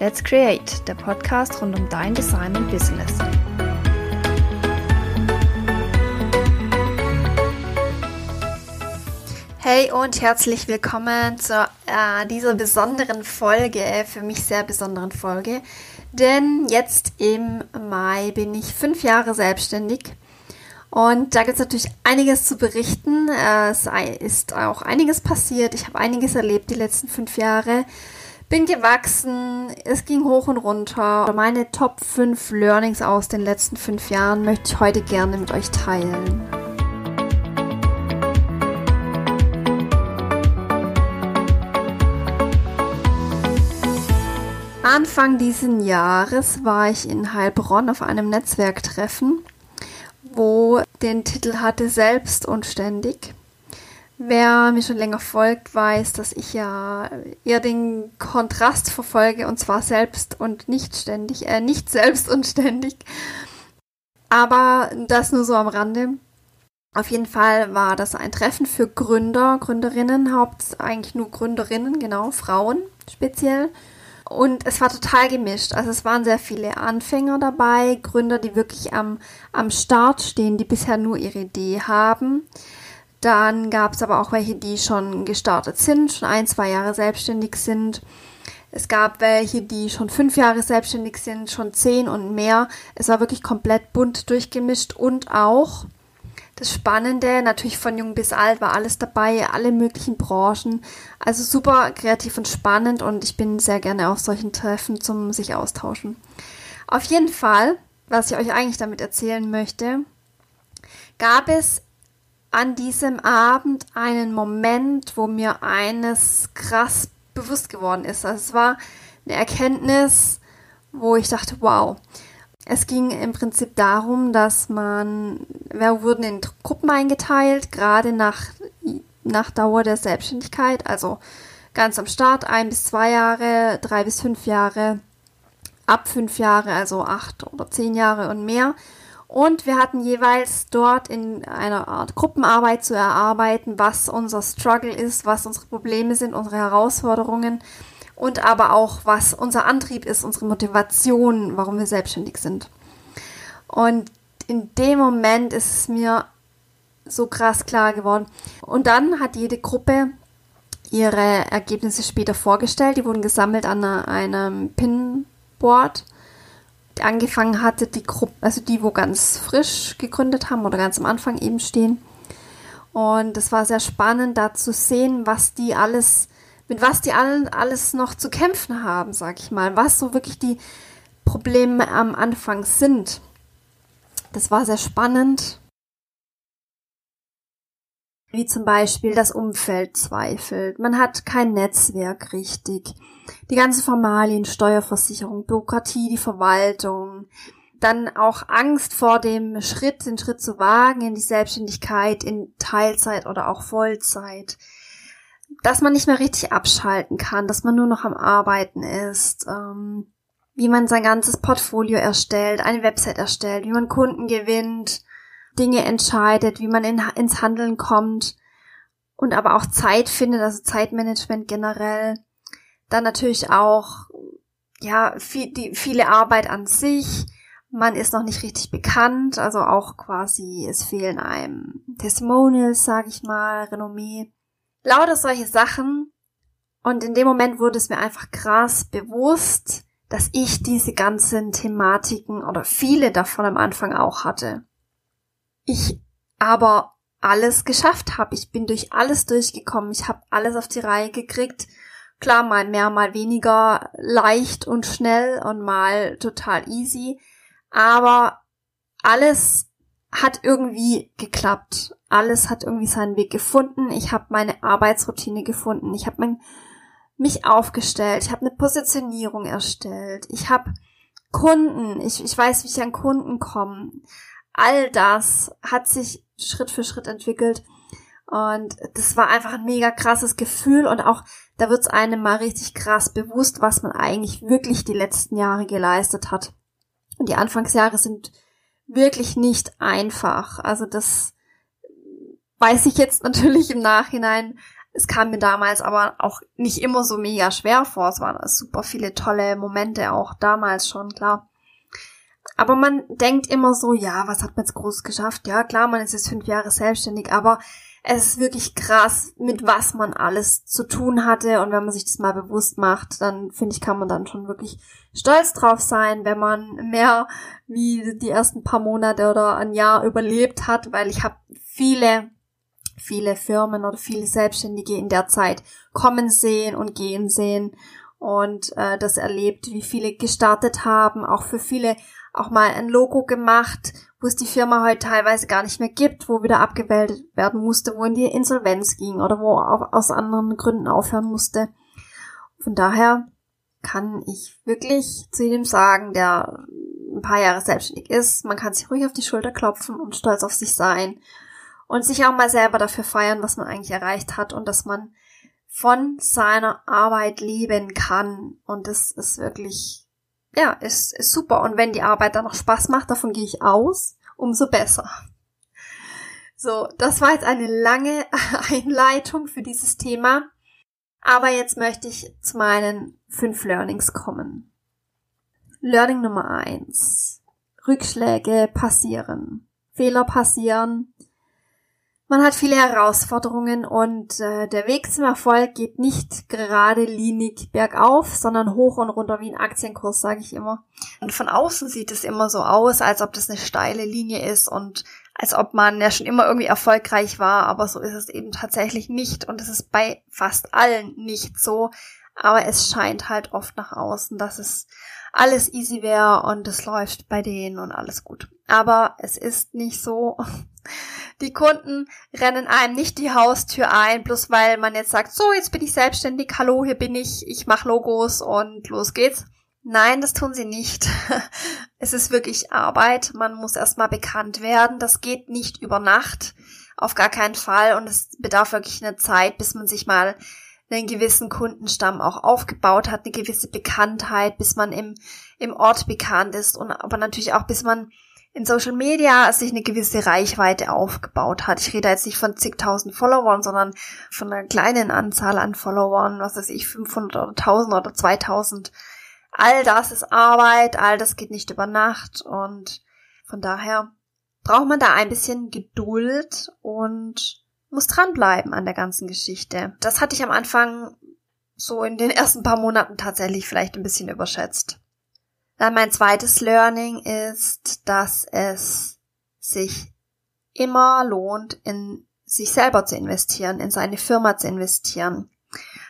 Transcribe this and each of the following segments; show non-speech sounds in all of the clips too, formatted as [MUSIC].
Let's Create, der Podcast rund um dein Design und Business. Hey und herzlich willkommen zu äh, dieser besonderen Folge, für mich sehr besonderen Folge. Denn jetzt im Mai bin ich fünf Jahre selbstständig und da gibt es natürlich einiges zu berichten. Äh, es ist auch einiges passiert. Ich habe einiges erlebt die letzten fünf Jahre. Bin gewachsen, es ging hoch und runter. Meine Top 5 Learnings aus den letzten fünf Jahren möchte ich heute gerne mit euch teilen. Anfang dieses Jahres war ich in Heilbronn auf einem Netzwerktreffen wo den Titel hatte Selbst und ständig. Wer mir schon länger folgt, weiß, dass ich ja eher den Kontrast verfolge und zwar selbst und nicht ständig, äh, nicht selbst und ständig. Aber das nur so am Rande. Auf jeden Fall war das ein Treffen für Gründer, Gründerinnen, haupt eigentlich nur Gründerinnen, genau, Frauen speziell. Und es war total gemischt. Also es waren sehr viele Anfänger dabei, Gründer, die wirklich am, am Start stehen, die bisher nur ihre Idee haben. Dann gab es aber auch welche, die schon gestartet sind, schon ein, zwei Jahre selbstständig sind. Es gab welche, die schon fünf Jahre selbstständig sind, schon zehn und mehr. Es war wirklich komplett bunt durchgemischt und auch das Spannende, natürlich von jung bis alt war alles dabei, alle möglichen Branchen. Also super kreativ und spannend und ich bin sehr gerne auf solchen Treffen zum sich austauschen. Auf jeden Fall, was ich euch eigentlich damit erzählen möchte, gab es an diesem Abend einen Moment, wo mir eines krass bewusst geworden ist. Also es war eine Erkenntnis, wo ich dachte, wow, es ging im Prinzip darum, dass man, wir wurden in Gruppen eingeteilt, gerade nach, nach Dauer der Selbstständigkeit, also ganz am Start ein bis zwei Jahre, drei bis fünf Jahre, ab fünf Jahre, also acht oder zehn Jahre und mehr. Und wir hatten jeweils dort in einer Art Gruppenarbeit zu erarbeiten, was unser Struggle ist, was unsere Probleme sind, unsere Herausforderungen und aber auch, was unser Antrieb ist, unsere Motivation, warum wir selbstständig sind. Und in dem Moment ist es mir so krass klar geworden. Und dann hat jede Gruppe ihre Ergebnisse später vorgestellt. Die wurden gesammelt an einem Pinboard. Angefangen hatte die Gruppe, also die, wo ganz frisch gegründet haben oder ganz am Anfang eben stehen. Und es war sehr spannend, da zu sehen, was die alles mit was die allen alles noch zu kämpfen haben, sag ich mal, was so wirklich die Probleme am Anfang sind. Das war sehr spannend. Wie zum Beispiel das Umfeld zweifelt. Man hat kein Netzwerk richtig. Die ganze Formalien, Steuerversicherung, Bürokratie, die Verwaltung. Dann auch Angst vor dem Schritt, den Schritt zu wagen in die Selbstständigkeit, in Teilzeit oder auch Vollzeit dass man nicht mehr richtig abschalten kann, dass man nur noch am Arbeiten ist, ähm, wie man sein ganzes Portfolio erstellt, eine Website erstellt, wie man Kunden gewinnt, Dinge entscheidet, wie man in, ins Handeln kommt und aber auch Zeit findet, also Zeitmanagement generell. Dann natürlich auch, ja, viel, die, viele Arbeit an sich. Man ist noch nicht richtig bekannt, also auch quasi, es fehlen einem Testimonials, sag ich mal, Renommee lauter solche Sachen. Und in dem Moment wurde es mir einfach krass bewusst, dass ich diese ganzen Thematiken oder viele davon am Anfang auch hatte. Ich aber alles geschafft habe. Ich bin durch alles durchgekommen. Ich habe alles auf die Reihe gekriegt. Klar, mal mehr, mal weniger leicht und schnell und mal total easy. Aber alles hat irgendwie geklappt. Alles hat irgendwie seinen Weg gefunden. Ich habe meine Arbeitsroutine gefunden. Ich habe mich aufgestellt. Ich habe eine Positionierung erstellt. Ich habe Kunden. Ich, ich weiß, wie ich an Kunden komme. All das hat sich Schritt für Schritt entwickelt. Und das war einfach ein mega krasses Gefühl und auch da wird's einem mal richtig krass bewusst, was man eigentlich wirklich die letzten Jahre geleistet hat. Und die Anfangsjahre sind wirklich nicht einfach. Also das weiß ich jetzt [LAUGHS] natürlich im Nachhinein, Es kam mir damals aber auch nicht immer so mega schwer vor. Es waren super viele tolle Momente auch damals schon, klar. Aber man denkt immer so, ja, was hat man jetzt groß geschafft? Ja, klar, man ist jetzt fünf Jahre selbstständig, aber es ist wirklich krass, mit was man alles zu tun hatte. Und wenn man sich das mal bewusst macht, dann finde ich, kann man dann schon wirklich stolz drauf sein, wenn man mehr wie die ersten paar Monate oder ein Jahr überlebt hat, weil ich habe viele, viele Firmen oder viele Selbstständige in der Zeit kommen sehen und gehen sehen und äh, das erlebt, wie viele gestartet haben, auch für viele auch mal ein Logo gemacht, wo es die Firma heute teilweise gar nicht mehr gibt, wo wieder abgemeldet werden musste, wo in die Insolvenz ging oder wo auch aus anderen Gründen aufhören musste. Von daher kann ich wirklich zu jedem sagen, der ein paar Jahre selbstständig ist, man kann sich ruhig auf die Schulter klopfen und stolz auf sich sein und sich auch mal selber dafür feiern, was man eigentlich erreicht hat und dass man von seiner Arbeit leben kann. Und das ist wirklich ja, ist, ist super. Und wenn die Arbeit dann noch Spaß macht, davon gehe ich aus, umso besser. So, das war jetzt eine lange [LAUGHS] Einleitung für dieses Thema. Aber jetzt möchte ich zu meinen fünf Learnings kommen. Learning Nummer eins: Rückschläge passieren. Fehler passieren. Man hat viele Herausforderungen und äh, der Weg zum Erfolg geht nicht gerade linig bergauf, sondern hoch und runter wie ein Aktienkurs, sage ich immer. Und von außen sieht es immer so aus, als ob das eine steile Linie ist und als ob man ja schon immer irgendwie erfolgreich war, aber so ist es eben tatsächlich nicht und es ist bei fast allen nicht so, aber es scheint halt oft nach außen, dass es alles easy wäre und es läuft bei denen und alles gut. Aber es ist nicht so. [LAUGHS] Die Kunden rennen einem nicht die Haustür ein, bloß weil man jetzt sagt, so, jetzt bin ich selbstständig, hallo, hier bin ich, ich mache Logos und los geht's. Nein, das tun sie nicht. [LAUGHS] Es ist wirklich Arbeit. Man muss erstmal bekannt werden. Das geht nicht über Nacht. Auf gar keinen Fall. Und es bedarf wirklich eine Zeit, bis man sich mal einen gewissen Kundenstamm auch aufgebaut hat, eine gewisse Bekanntheit, bis man im, im Ort bekannt ist und aber natürlich auch bis man in Social Media sich eine gewisse Reichweite aufgebaut hat. Ich rede jetzt nicht von zigtausend Followern, sondern von einer kleinen Anzahl an Followern, was weiß ich, 500 oder 1000 oder 2000. All das ist Arbeit, all das geht nicht über Nacht und von daher braucht man da ein bisschen Geduld und muss dranbleiben an der ganzen Geschichte. Das hatte ich am Anfang so in den ersten paar Monaten tatsächlich vielleicht ein bisschen überschätzt. Dann mein zweites Learning ist, dass es sich immer lohnt, in sich selber zu investieren, in seine Firma zu investieren.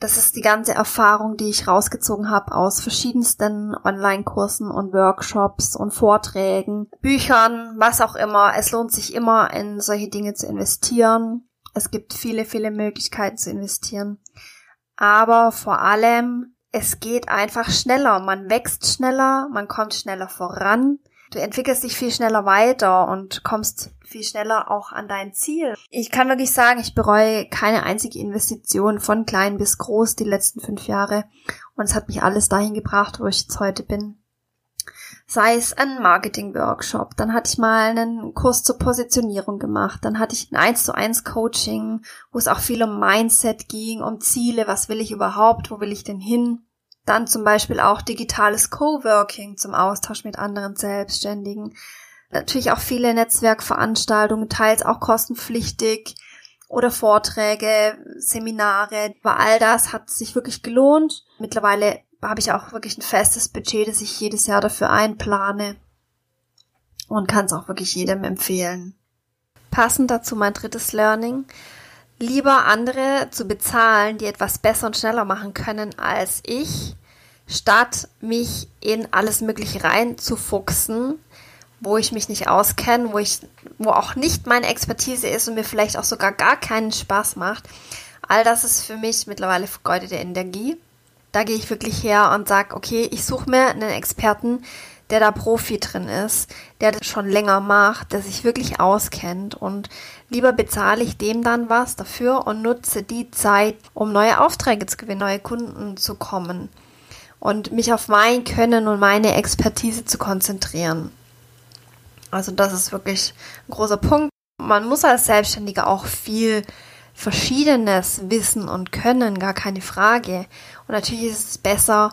Das ist die ganze Erfahrung, die ich rausgezogen habe aus verschiedensten Online-Kursen und Workshops und Vorträgen, Büchern, was auch immer. Es lohnt sich immer, in solche Dinge zu investieren. Es gibt viele, viele Möglichkeiten zu investieren. Aber vor allem es geht einfach schneller. Man wächst schneller, man kommt schneller voran. Du entwickelst dich viel schneller weiter und kommst viel schneller auch an dein Ziel. Ich kann wirklich sagen, ich bereue keine einzige Investition von klein bis groß die letzten fünf Jahre. Und es hat mich alles dahin gebracht, wo ich jetzt heute bin sei es ein Marketing-Workshop, dann hatte ich mal einen Kurs zur Positionierung gemacht, dann hatte ich ein 1 zu 1 Coaching, wo es auch viel um Mindset ging, um Ziele, was will ich überhaupt, wo will ich denn hin? Dann zum Beispiel auch digitales Coworking zum Austausch mit anderen Selbstständigen. Natürlich auch viele Netzwerkveranstaltungen, teils auch kostenpflichtig oder Vorträge, Seminare. Aber all das hat sich wirklich gelohnt. Mittlerweile habe ich auch wirklich ein festes Budget, das ich jedes Jahr dafür einplane und kann es auch wirklich jedem empfehlen. Passend dazu mein drittes Learning. Lieber andere zu bezahlen, die etwas besser und schneller machen können als ich, statt mich in alles Mögliche reinzufuchsen, wo ich mich nicht auskenne, wo wo auch nicht meine Expertise ist und mir vielleicht auch sogar gar keinen Spaß macht. All das ist für mich mittlerweile vergeudete Energie. Da gehe ich wirklich her und sage, okay, ich suche mir einen Experten, der da Profi drin ist, der das schon länger macht, der sich wirklich auskennt und lieber bezahle ich dem dann was dafür und nutze die Zeit, um neue Aufträge zu gewinnen, neue Kunden zu kommen und mich auf mein Können und meine Expertise zu konzentrieren. Also das ist wirklich ein großer Punkt. Man muss als Selbstständiger auch viel verschiedenes Wissen und Können, gar keine Frage. Und natürlich ist es besser,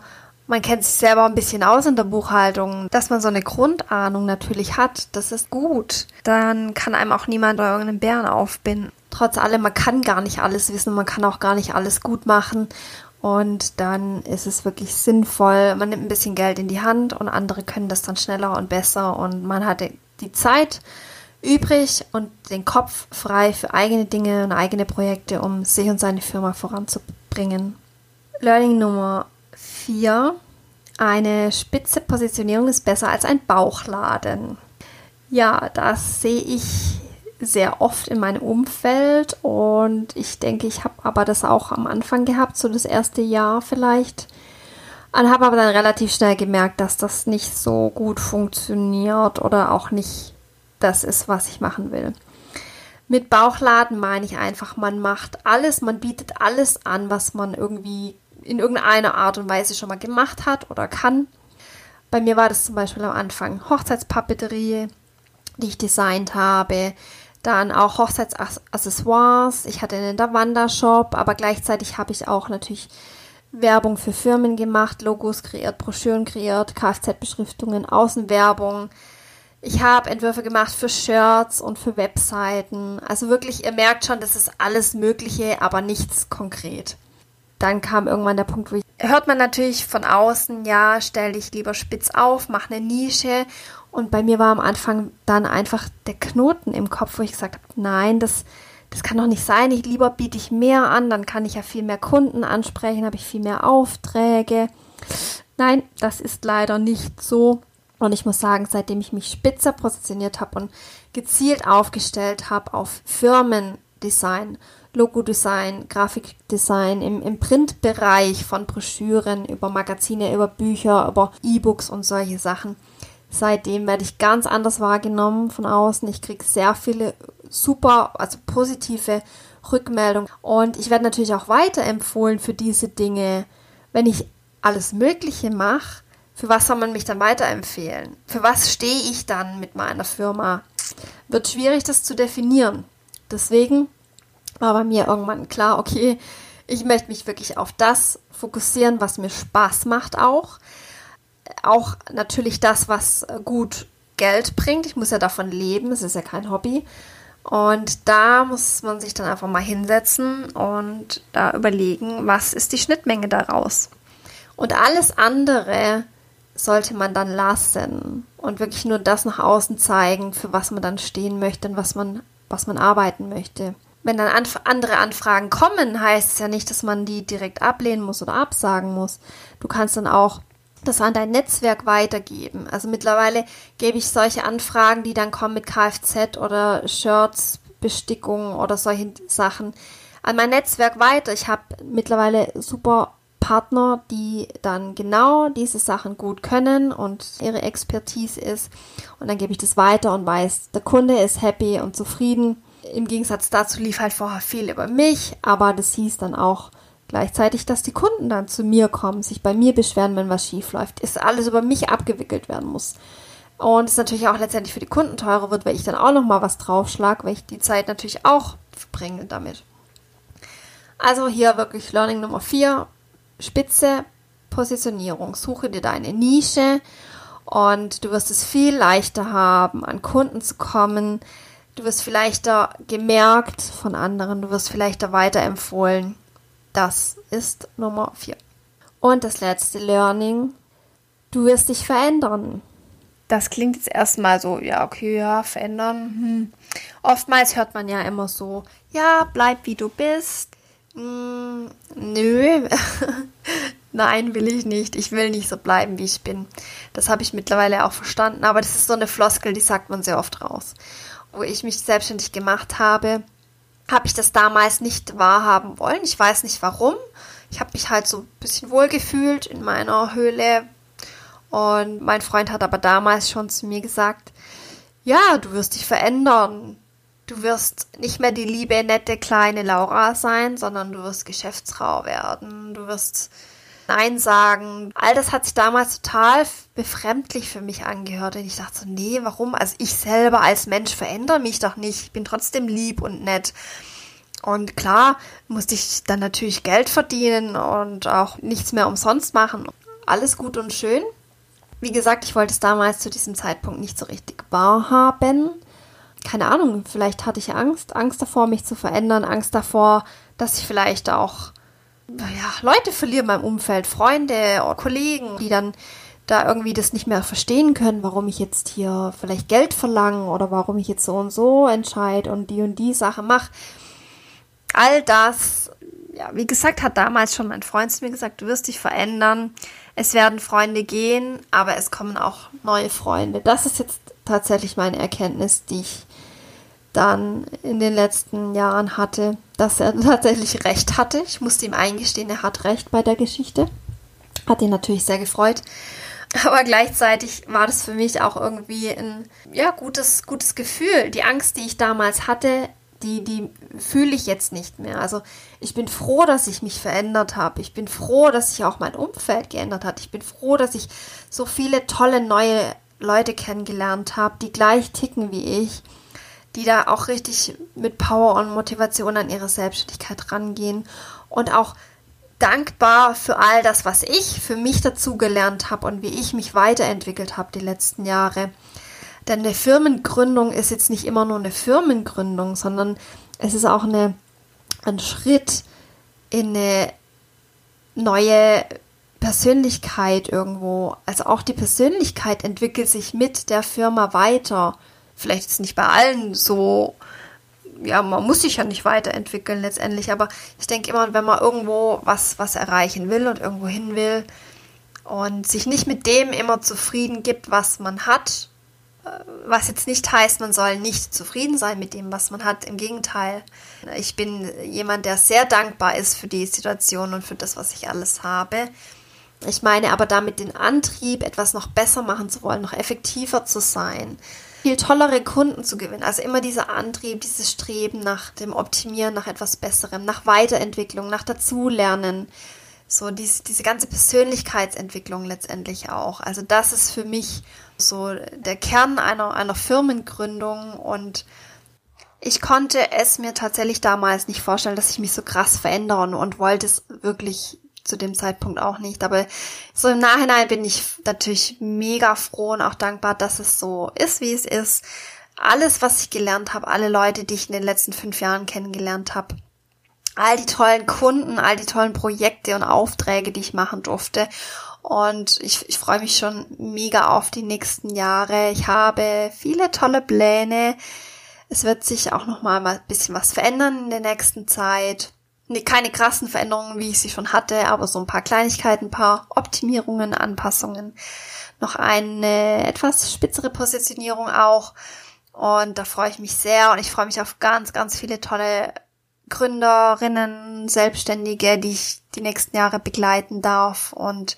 man kennt sich selber ein bisschen aus in der Buchhaltung, dass man so eine Grundahnung natürlich hat, das ist gut. Dann kann einem auch niemand irgendeinen Bären aufbinden. Trotz allem, man kann gar nicht alles wissen, man kann auch gar nicht alles gut machen. Und dann ist es wirklich sinnvoll, man nimmt ein bisschen Geld in die Hand und andere können das dann schneller und besser und man hat die Zeit übrig und den Kopf frei für eigene Dinge und eigene Projekte, um sich und seine Firma voranzubringen. Learning Nummer 4. Eine spitze Positionierung ist besser als ein Bauchladen. Ja, das sehe ich sehr oft in meinem Umfeld und ich denke, ich habe aber das auch am Anfang gehabt, so das erste Jahr vielleicht. Und habe aber dann relativ schnell gemerkt, dass das nicht so gut funktioniert oder auch nicht das ist, was ich machen will. Mit Bauchladen meine ich einfach, man macht alles, man bietet alles an, was man irgendwie in irgendeiner Art und Weise schon mal gemacht hat oder kann. Bei mir war das zum Beispiel am Anfang Hochzeitspapeterie, die ich designt habe, dann auch Hochzeitsaccessoires. Ich hatte einen Davanda-Shop, aber gleichzeitig habe ich auch natürlich Werbung für Firmen gemacht, Logos kreiert, Broschüren kreiert, Kfz-Beschriftungen, Außenwerbung. Ich habe Entwürfe gemacht für Shirts und für Webseiten. Also wirklich, ihr merkt schon, das ist alles Mögliche, aber nichts konkret dann kam irgendwann der Punkt, wo ich, hört man natürlich von außen, ja, stell dich lieber spitz auf, mach eine Nische. Und bei mir war am Anfang dann einfach der Knoten im Kopf, wo ich gesagt habe, nein, das, das kann doch nicht sein. Ich lieber biete ich mehr an, dann kann ich ja viel mehr Kunden ansprechen, habe ich viel mehr Aufträge. Nein, das ist leider nicht so. Und ich muss sagen, seitdem ich mich spitzer positioniert habe und gezielt aufgestellt habe auf Firmendesign Logodesign, Grafikdesign im, im Printbereich von Broschüren, über Magazine, über Bücher, über E-Books und solche Sachen. Seitdem werde ich ganz anders wahrgenommen von außen. Ich kriege sehr viele super, also positive Rückmeldungen. Und ich werde natürlich auch weiterempfohlen für diese Dinge. Wenn ich alles Mögliche mache, für was soll man mich dann weiterempfehlen? Für was stehe ich dann mit meiner Firma? Wird schwierig, das zu definieren. Deswegen war bei mir irgendwann klar, okay, ich möchte mich wirklich auf das fokussieren, was mir Spaß macht auch. Auch natürlich das, was gut Geld bringt. Ich muss ja davon leben, es ist ja kein Hobby. Und da muss man sich dann einfach mal hinsetzen und da überlegen, was ist die Schnittmenge daraus. Und alles andere sollte man dann lassen und wirklich nur das nach außen zeigen, für was man dann stehen möchte und was man, was man arbeiten möchte wenn dann anf andere Anfragen kommen, heißt es ja nicht, dass man die direkt ablehnen muss oder absagen muss. Du kannst dann auch das an dein Netzwerk weitergeben. Also mittlerweile gebe ich solche Anfragen, die dann kommen mit Kfz oder Shirts, Bestickung oder solchen Sachen an mein Netzwerk weiter. Ich habe mittlerweile super Partner, die dann genau diese Sachen gut können und ihre Expertise ist. Und dann gebe ich das weiter und weiß, der Kunde ist happy und zufrieden im Gegensatz dazu lief halt vorher viel über mich, aber das hieß dann auch gleichzeitig, dass die Kunden dann zu mir kommen, sich bei mir beschweren, wenn was schief läuft, ist alles über mich abgewickelt werden muss. Und es natürlich auch letztendlich für die Kunden teurer wird, weil ich dann auch nochmal was draufschlag, weil ich die Zeit natürlich auch verbringe damit. Also hier wirklich Learning Nummer 4, Spitze, Positionierung. Suche dir deine Nische und du wirst es viel leichter haben, an Kunden zu kommen, Du wirst vielleicht da gemerkt von anderen, du wirst vielleicht da weiterempfohlen. Das ist Nummer 4. Und das letzte Learning, du wirst dich verändern. Das klingt jetzt erstmal so, ja, okay, ja, verändern. Hm. Oftmals hört man ja immer so, ja, bleib wie du bist. Hm, nö, [LAUGHS] nein, will ich nicht. Ich will nicht so bleiben, wie ich bin. Das habe ich mittlerweile auch verstanden, aber das ist so eine Floskel, die sagt man sehr oft raus wo ich mich selbstständig gemacht habe, habe ich das damals nicht wahrhaben wollen. Ich weiß nicht warum. Ich habe mich halt so ein bisschen wohlgefühlt in meiner Höhle. Und mein Freund hat aber damals schon zu mir gesagt, ja, du wirst dich verändern. Du wirst nicht mehr die liebe, nette, kleine Laura sein, sondern du wirst Geschäftsfrau werden. Du wirst Nein sagen. All das hat sich damals total befremdlich für mich angehört. Und ich dachte so, nee, warum? Also ich selber als Mensch verändere mich doch nicht. Ich bin trotzdem lieb und nett. Und klar musste ich dann natürlich Geld verdienen und auch nichts mehr umsonst machen. Alles gut und schön. Wie gesagt, ich wollte es damals zu diesem Zeitpunkt nicht so richtig wahrhaben. Keine Ahnung, vielleicht hatte ich Angst, Angst davor, mich zu verändern, Angst davor, dass ich vielleicht auch ja, Leute verliere in meinem Umfeld, Freunde oder Kollegen, die dann da irgendwie das nicht mehr verstehen können, warum ich jetzt hier vielleicht Geld verlange oder warum ich jetzt so und so entscheide und die und die Sache mache. All das, ja, wie gesagt, hat damals schon mein Freund zu mir gesagt, du wirst dich verändern. Es werden Freunde gehen, aber es kommen auch neue Freunde. Das ist jetzt tatsächlich meine Erkenntnis, die ich dann in den letzten Jahren hatte, dass er [LAUGHS] tatsächlich recht hatte. Ich musste ihm eingestehen, er hat recht bei der Geschichte. Hat ihn natürlich sehr gefreut. [LAUGHS] Aber gleichzeitig war das für mich auch irgendwie ein ja, gutes, gutes Gefühl. Die Angst, die ich damals hatte, die, die fühle ich jetzt nicht mehr. Also ich bin froh, dass ich mich verändert habe. Ich bin froh, dass sich auch mein Umfeld geändert hat. Ich bin froh, dass ich so viele tolle neue Leute kennengelernt habe, die gleich ticken wie ich, die da auch richtig mit Power und Motivation an ihre Selbstständigkeit rangehen und auch dankbar für all das, was ich für mich dazugelernt habe und wie ich mich weiterentwickelt habe die letzten Jahre. Denn eine Firmengründung ist jetzt nicht immer nur eine Firmengründung, sondern es ist auch eine, ein Schritt in eine neue Persönlichkeit irgendwo. Also auch die Persönlichkeit entwickelt sich mit der Firma weiter. Vielleicht ist nicht bei allen so ja, man muss sich ja nicht weiterentwickeln letztendlich, aber ich denke immer, wenn man irgendwo was, was erreichen will und irgendwo hin will und sich nicht mit dem immer zufrieden gibt, was man hat, äh, was jetzt nicht heißt, man soll nicht zufrieden sein mit dem, was man hat. Im Gegenteil, ich bin jemand, der sehr dankbar ist für die Situation und für das, was ich alles habe. Ich meine aber damit den Antrieb, etwas noch besser machen zu wollen, noch effektiver zu sein, viel tollere Kunden zu gewinnen. Also immer dieser Antrieb, dieses Streben nach dem Optimieren, nach etwas Besserem, nach Weiterentwicklung, nach Dazulernen. So diese, diese ganze Persönlichkeitsentwicklung letztendlich auch. Also das ist für mich so der Kern einer, einer Firmengründung und ich konnte es mir tatsächlich damals nicht vorstellen, dass ich mich so krass verändere und, und wollte es wirklich zu dem Zeitpunkt auch nicht. Aber so im Nachhinein bin ich natürlich mega froh und auch dankbar, dass es so ist, wie es ist. Alles, was ich gelernt habe, alle Leute, die ich in den letzten fünf Jahren kennengelernt habe, all die tollen Kunden, all die tollen Projekte und Aufträge, die ich machen durfte. Und ich, ich freue mich schon mega auf die nächsten Jahre. Ich habe viele tolle Pläne. Es wird sich auch noch mal ein bisschen was verändern in der nächsten Zeit nee, keine krassen Veränderungen, wie ich sie schon hatte, aber so ein paar Kleinigkeiten, ein paar Optimierungen, Anpassungen, noch eine etwas spitzere Positionierung auch. Und da freue ich mich sehr und ich freue mich auf ganz, ganz viele tolle Gründerinnen, Selbstständige, die ich die nächsten Jahre begleiten darf. Und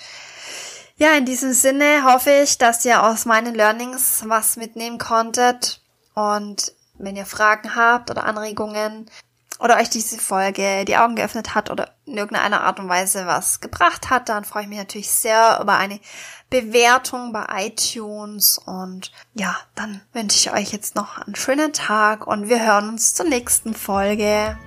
ja, in diesem Sinne hoffe ich, dass ihr aus meinen Learnings was mitnehmen konntet. Und wenn ihr Fragen habt oder Anregungen, oder euch diese Folge die Augen geöffnet hat oder in irgendeiner Art und Weise was gebracht hat, dann freue ich mich natürlich sehr über eine Bewertung bei iTunes und ja, dann wünsche ich euch jetzt noch einen schönen Tag und wir hören uns zur nächsten Folge.